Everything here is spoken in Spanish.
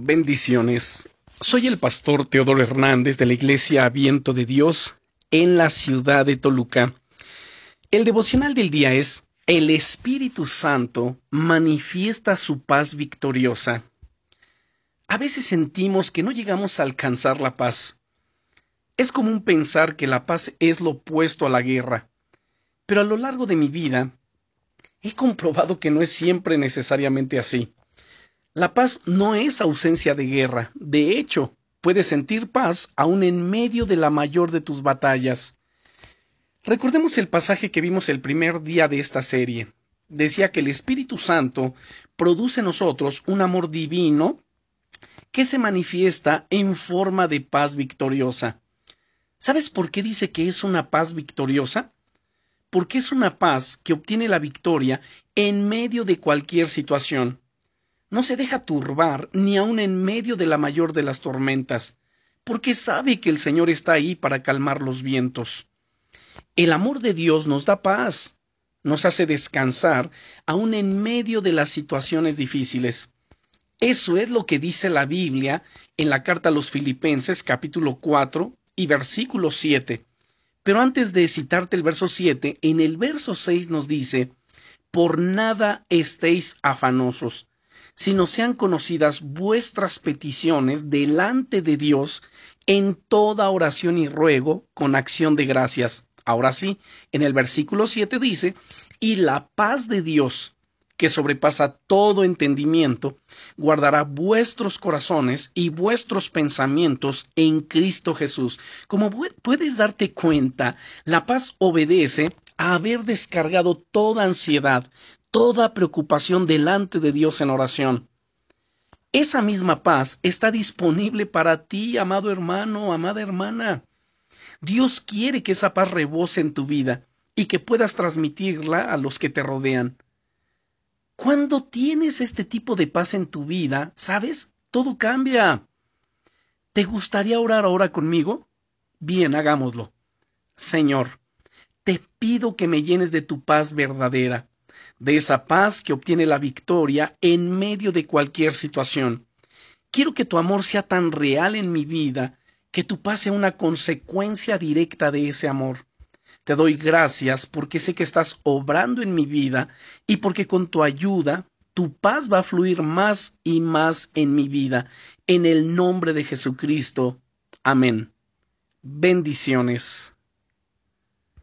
Bendiciones. Soy el pastor Teodoro Hernández de la Iglesia Viento de Dios en la ciudad de Toluca. El devocional del día es El Espíritu Santo manifiesta su paz victoriosa. A veces sentimos que no llegamos a alcanzar la paz. Es común pensar que la paz es lo opuesto a la guerra, pero a lo largo de mi vida he comprobado que no es siempre necesariamente así. La paz no es ausencia de guerra. De hecho, puedes sentir paz aún en medio de la mayor de tus batallas. Recordemos el pasaje que vimos el primer día de esta serie. Decía que el Espíritu Santo produce en nosotros un amor divino que se manifiesta en forma de paz victoriosa. ¿Sabes por qué dice que es una paz victoriosa? Porque es una paz que obtiene la victoria en medio de cualquier situación no se deja turbar ni aun en medio de la mayor de las tormentas, porque sabe que el Señor está ahí para calmar los vientos. El amor de Dios nos da paz, nos hace descansar aun en medio de las situaciones difíciles. Eso es lo que dice la Biblia en la carta a los Filipenses capítulo 4 y versículo 7. Pero antes de citarte el verso 7, en el verso 6 nos dice, Por nada estéis afanosos, sino sean conocidas vuestras peticiones delante de Dios en toda oración y ruego con acción de gracias. Ahora sí, en el versículo 7 dice, y la paz de Dios, que sobrepasa todo entendimiento, guardará vuestros corazones y vuestros pensamientos en Cristo Jesús. Como puedes darte cuenta, la paz obedece a haber descargado toda ansiedad, toda preocupación delante de Dios en oración. Esa misma paz está disponible para ti, amado hermano, amada hermana. Dios quiere que esa paz rebose en tu vida y que puedas transmitirla a los que te rodean. Cuando tienes este tipo de paz en tu vida, ¿sabes? Todo cambia. ¿Te gustaría orar ahora conmigo? Bien, hagámoslo. Señor, te pido que me llenes de tu paz verdadera de esa paz que obtiene la victoria en medio de cualquier situación. Quiero que tu amor sea tan real en mi vida que tu paz sea una consecuencia directa de ese amor. Te doy gracias porque sé que estás obrando en mi vida y porque con tu ayuda tu paz va a fluir más y más en mi vida. En el nombre de Jesucristo. Amén. Bendiciones.